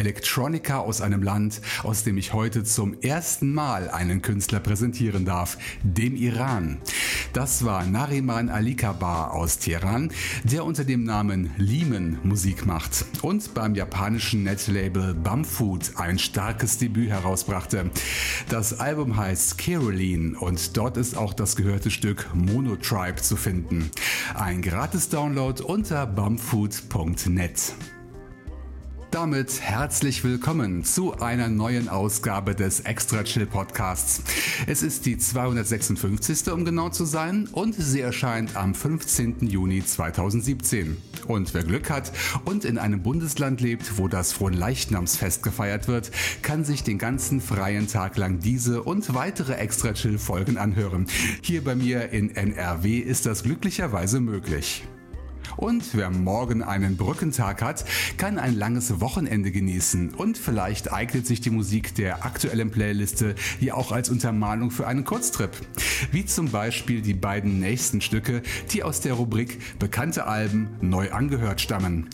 Electronica aus einem Land, aus dem ich heute zum ersten Mal einen Künstler präsentieren darf, dem Iran. Das war Nariman Alikabar aus Teheran, der unter dem Namen Lehman Musik macht und beim japanischen Netlabel Bumfood ein starkes Debüt herausbrachte. Das Album heißt Caroline und dort ist auch das gehörte Stück Monotribe zu finden. Ein gratis Download unter bumfood.net. Damit herzlich willkommen zu einer neuen Ausgabe des Extra Chill Podcasts. Es ist die 256. um genau zu sein und sie erscheint am 15. Juni 2017. Und wer Glück hat und in einem Bundesland lebt, wo das Fronleichnamsfest gefeiert wird, kann sich den ganzen freien Tag lang diese und weitere Extra Chill Folgen anhören. Hier bei mir in NRW ist das glücklicherweise möglich. Und wer morgen einen Brückentag hat, kann ein langes Wochenende genießen. Und vielleicht eignet sich die Musik der aktuellen Playliste ja auch als Untermalung für einen Kurztrip. Wie zum Beispiel die beiden nächsten Stücke, die aus der Rubrik Bekannte Alben neu angehört stammen.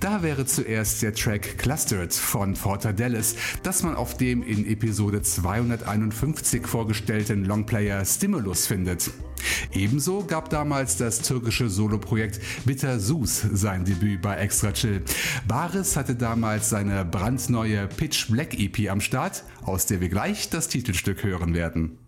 Da wäre zuerst der Track Clustered von Porter Dallas, das man auf dem in Episode 251 vorgestellten Longplayer Stimulus findet. Ebenso gab damals das türkische Soloprojekt Bitter Sus sein Debüt bei Extra Chill. Baris hatte damals seine brandneue Pitch Black EP am Start, aus der wir gleich das Titelstück hören werden.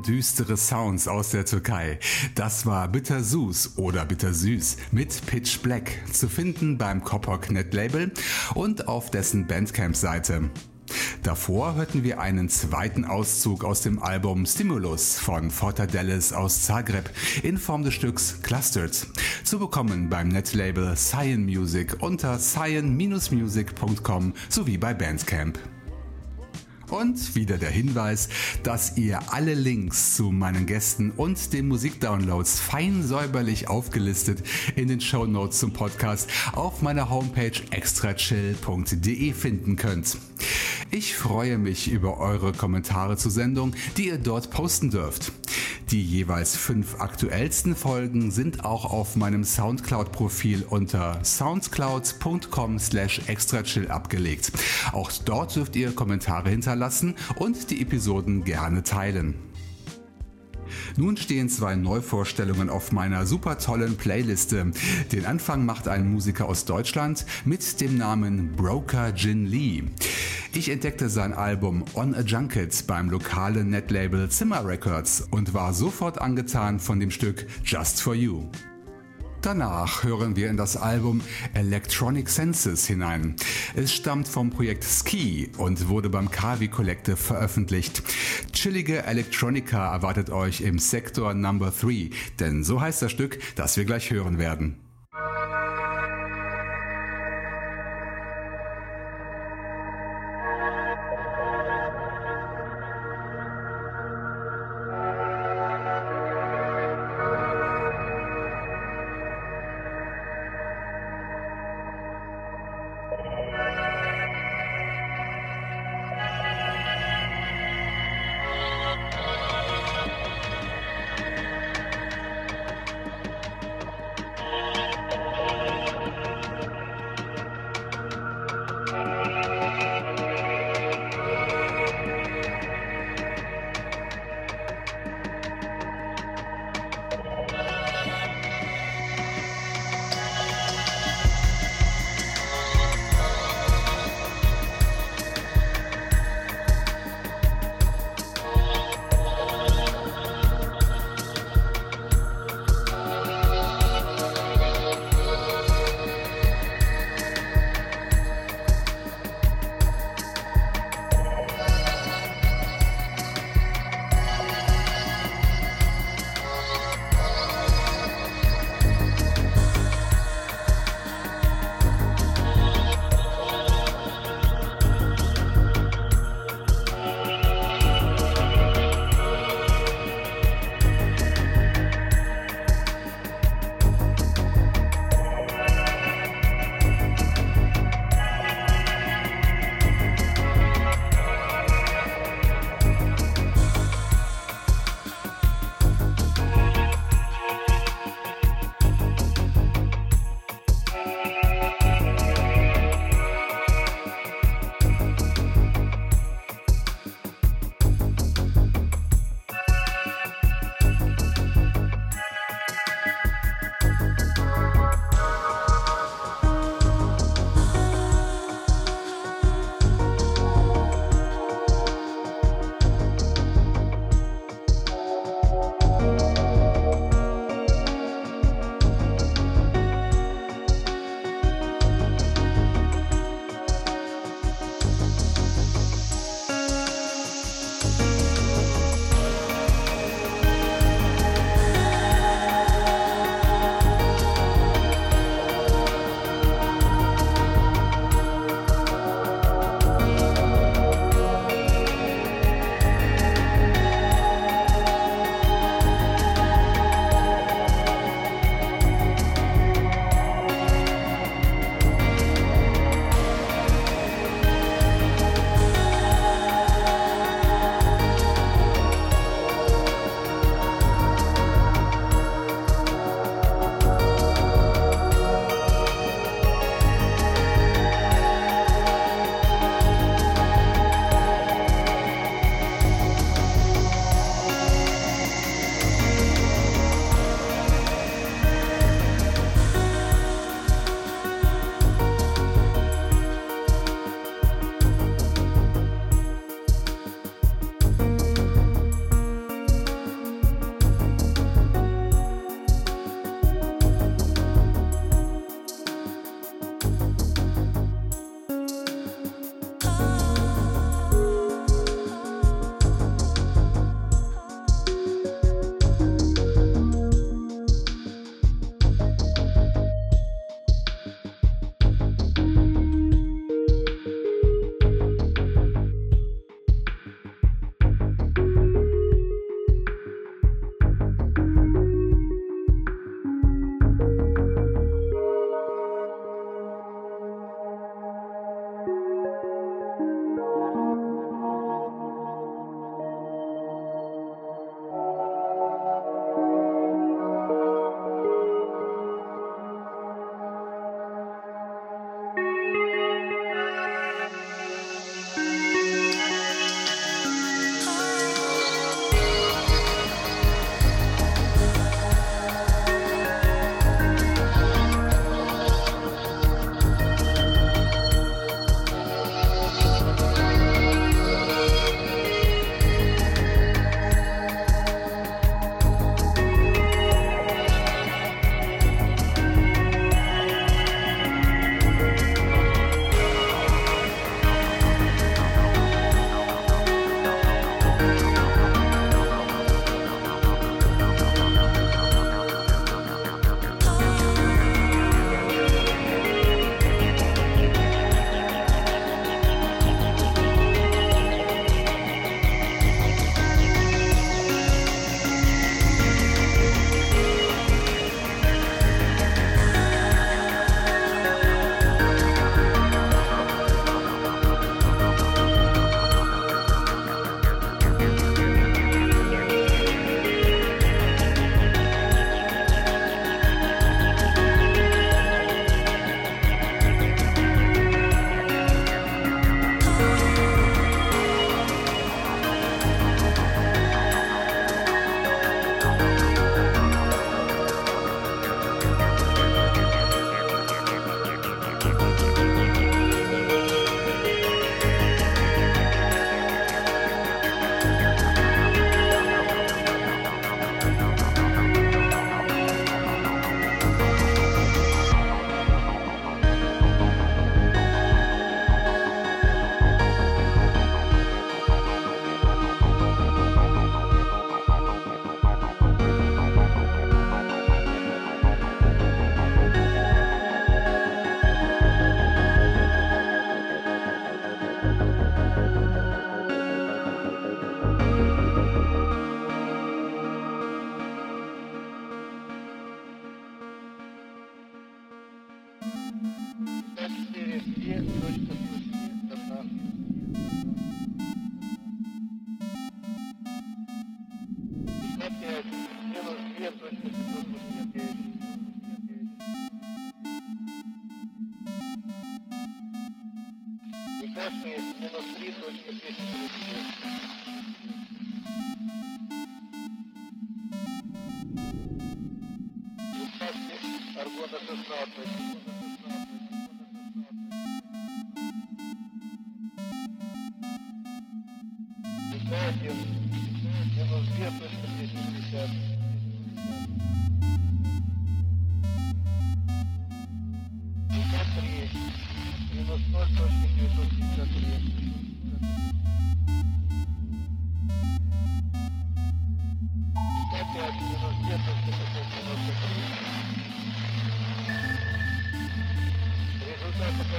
Zappendüstere Sounds aus der Türkei. Das war Bittersüß oder Bittersüß mit Pitch Black, zu finden beim Kopok Net Label und auf dessen Bandcamp-Seite. Davor hörten wir einen zweiten Auszug aus dem Album Stimulus von Fortadelis aus Zagreb in Form des Stücks Clustered. Zu bekommen beim Netlabel Cyan Music unter cyan-music.com sowie bei Bandcamp. Und wieder der Hinweis, dass ihr alle Links zu meinen Gästen und den Musikdownloads fein säuberlich aufgelistet in den Show Notes zum Podcast auf meiner Homepage extrachill.de finden könnt. Ich freue mich über eure Kommentare zur Sendung, die ihr dort posten dürft. Die jeweils fünf aktuellsten Folgen sind auch auf meinem Soundcloud-Profil unter soundcloud.com slash extrachill abgelegt. Auch dort dürft ihr Kommentare hinterlassen und die Episoden gerne teilen. Nun stehen zwei Neuvorstellungen auf meiner super tollen Playliste. Den Anfang macht ein Musiker aus Deutschland mit dem Namen Broker Jin Lee. Ich entdeckte sein Album On a Junket beim lokalen Netlabel Zimmer Records und war sofort angetan von dem Stück Just for You. Danach hören wir in das Album Electronic Senses hinein. Es stammt vom Projekt Ski und wurde beim Kavi Collective veröffentlicht. Chillige Electronica erwartet euch im Sektor Number 3, denn so heißt das Stück, das wir gleich hören werden.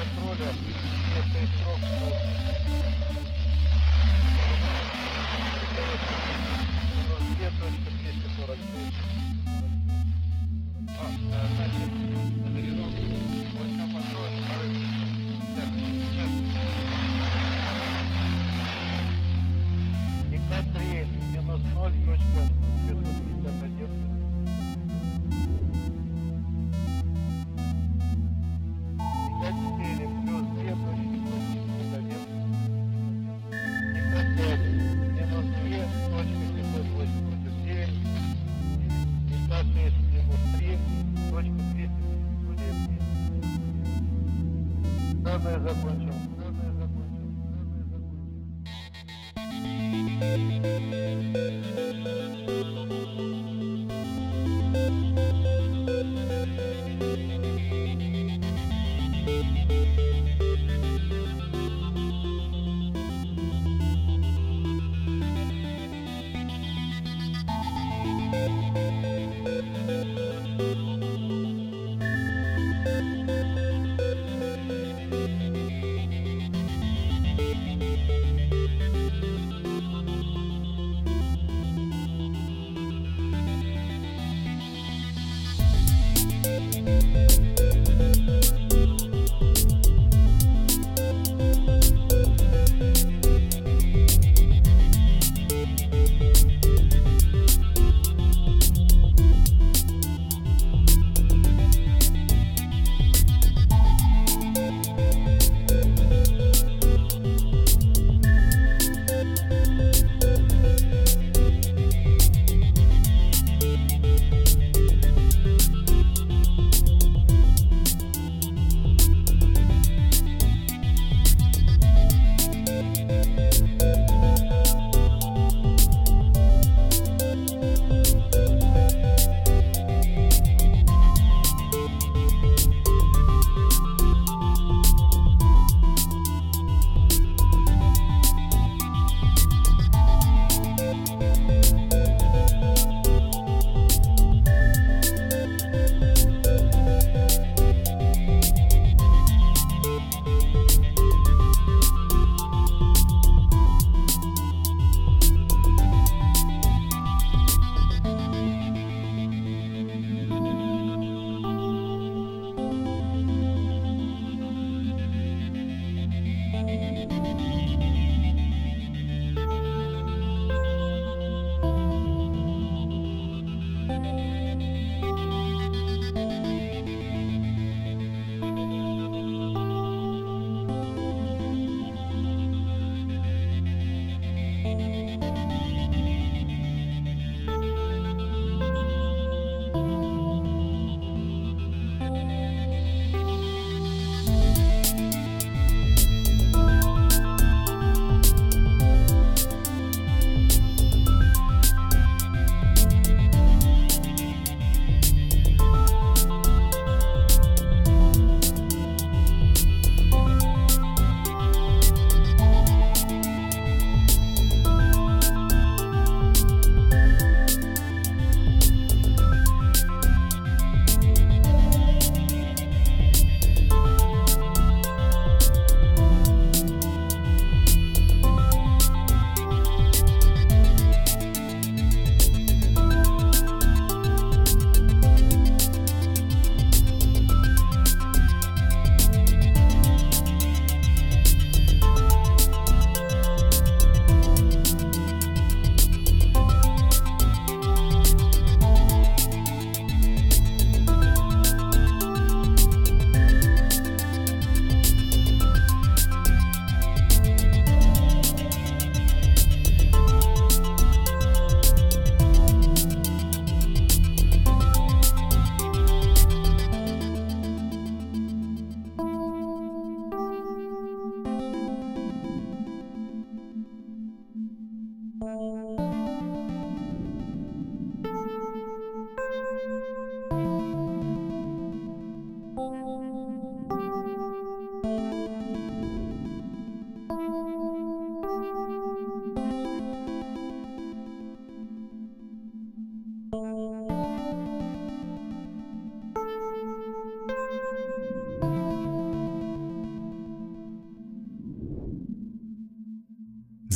контроля вместо инструкции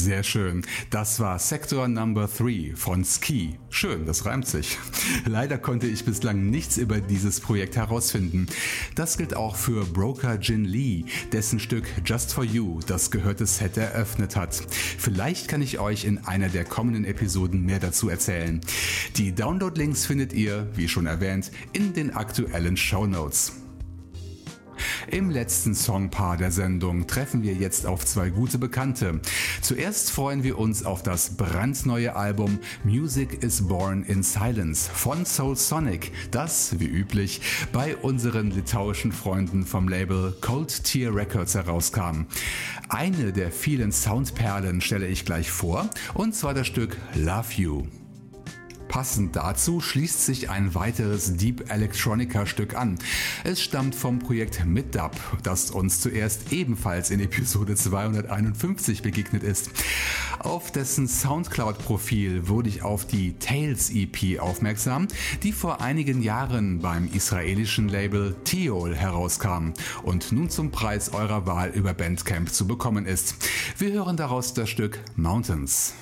Sehr schön. Das war Sector Number 3 von Ski. Schön, das reimt sich. Leider konnte ich bislang nichts über dieses Projekt herausfinden. Das gilt auch für Broker Jin Lee, dessen Stück Just for You das gehörte Set eröffnet hat. Vielleicht kann ich euch in einer der kommenden Episoden mehr dazu erzählen. Die Download-Links findet ihr, wie schon erwähnt, in den aktuellen Show Notes. Im letzten Songpaar der Sendung treffen wir jetzt auf zwei gute Bekannte. Zuerst freuen wir uns auf das brandneue Album Music is Born in Silence von Soul Sonic, das, wie üblich, bei unseren litauischen Freunden vom Label Cold Tier Records herauskam. Eine der vielen Soundperlen stelle ich gleich vor, und zwar das Stück Love You. Passend dazu schließt sich ein weiteres Deep Electronica Stück an. Es stammt vom Projekt Middub, das uns zuerst ebenfalls in Episode 251 begegnet ist. Auf dessen Soundcloud-Profil wurde ich auf die Tales EP aufmerksam, die vor einigen Jahren beim israelischen Label Teol herauskam und nun zum Preis eurer Wahl über Bandcamp zu bekommen ist. Wir hören daraus das Stück Mountains.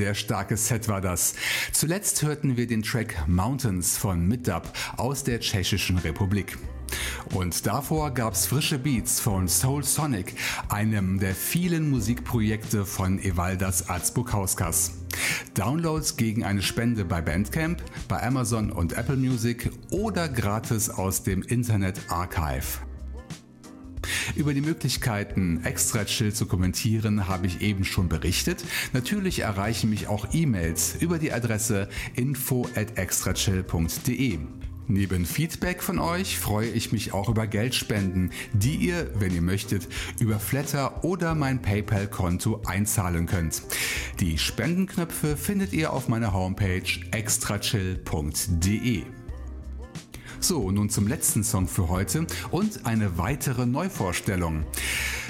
Sehr starkes Set war das. Zuletzt hörten wir den Track Mountains von Middub aus der Tschechischen Republik. Und davor gab's frische Beats von Soul Sonic, einem der vielen Musikprojekte von Evaldas Arzbukauskas. Downloads gegen eine Spende bei Bandcamp, bei Amazon und Apple Music oder gratis aus dem Internet Archive. Über die Möglichkeiten, Extra Chill zu kommentieren, habe ich eben schon berichtet. Natürlich erreichen mich auch E-Mails über die Adresse info at extrachill.de. Neben Feedback von euch freue ich mich auch über Geldspenden, die ihr, wenn ihr möchtet, über Flatter oder mein PayPal-Konto einzahlen könnt. Die Spendenknöpfe findet ihr auf meiner Homepage extrachill.de. So, nun zum letzten Song für heute und eine weitere Neuvorstellung.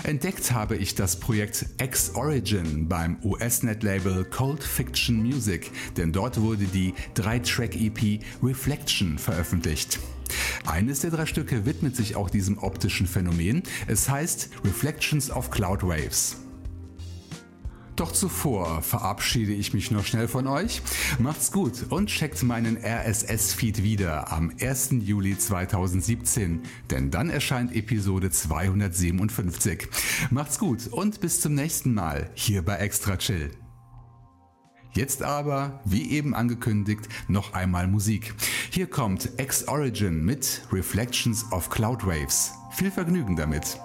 Entdeckt habe ich das Projekt X-Origin beim US-Net-Label Cold Fiction Music, denn dort wurde die 3-Track-EP Reflection veröffentlicht. Eines der drei Stücke widmet sich auch diesem optischen Phänomen. Es heißt Reflections of Cloud Waves. Doch zuvor verabschiede ich mich noch schnell von euch. Macht's gut und checkt meinen RSS-Feed wieder am 1. Juli 2017, denn dann erscheint Episode 257. Macht's gut und bis zum nächsten Mal hier bei Extra Chill. Jetzt aber, wie eben angekündigt, noch einmal Musik. Hier kommt X-Origin mit Reflections of Cloud Waves. Viel Vergnügen damit.